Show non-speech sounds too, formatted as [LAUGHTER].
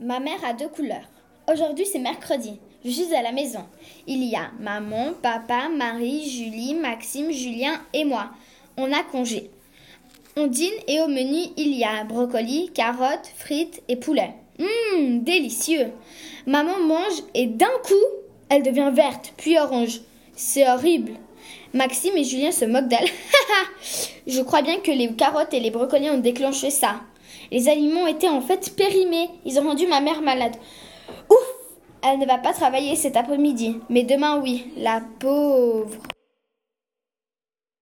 Ma mère a deux couleurs. Aujourd'hui, c'est mercredi. Je suis à la maison. Il y a maman, papa, Marie, Julie, Maxime, Julien et moi. On a congé. On dîne et au menu, il y a brocoli, carottes, frites et poulet. Hum, délicieux. Maman mange et d'un coup, elle devient verte, puis orange. C'est horrible. Maxime et Julien se moquent d'elle. [LAUGHS] Je crois bien que les carottes et les brocolis ont déclenché ça. Les aliments étaient en fait périmés. Ils ont rendu ma mère malade. Ouf Elle ne va pas travailler cet après-midi. Mais demain, oui. La pauvre.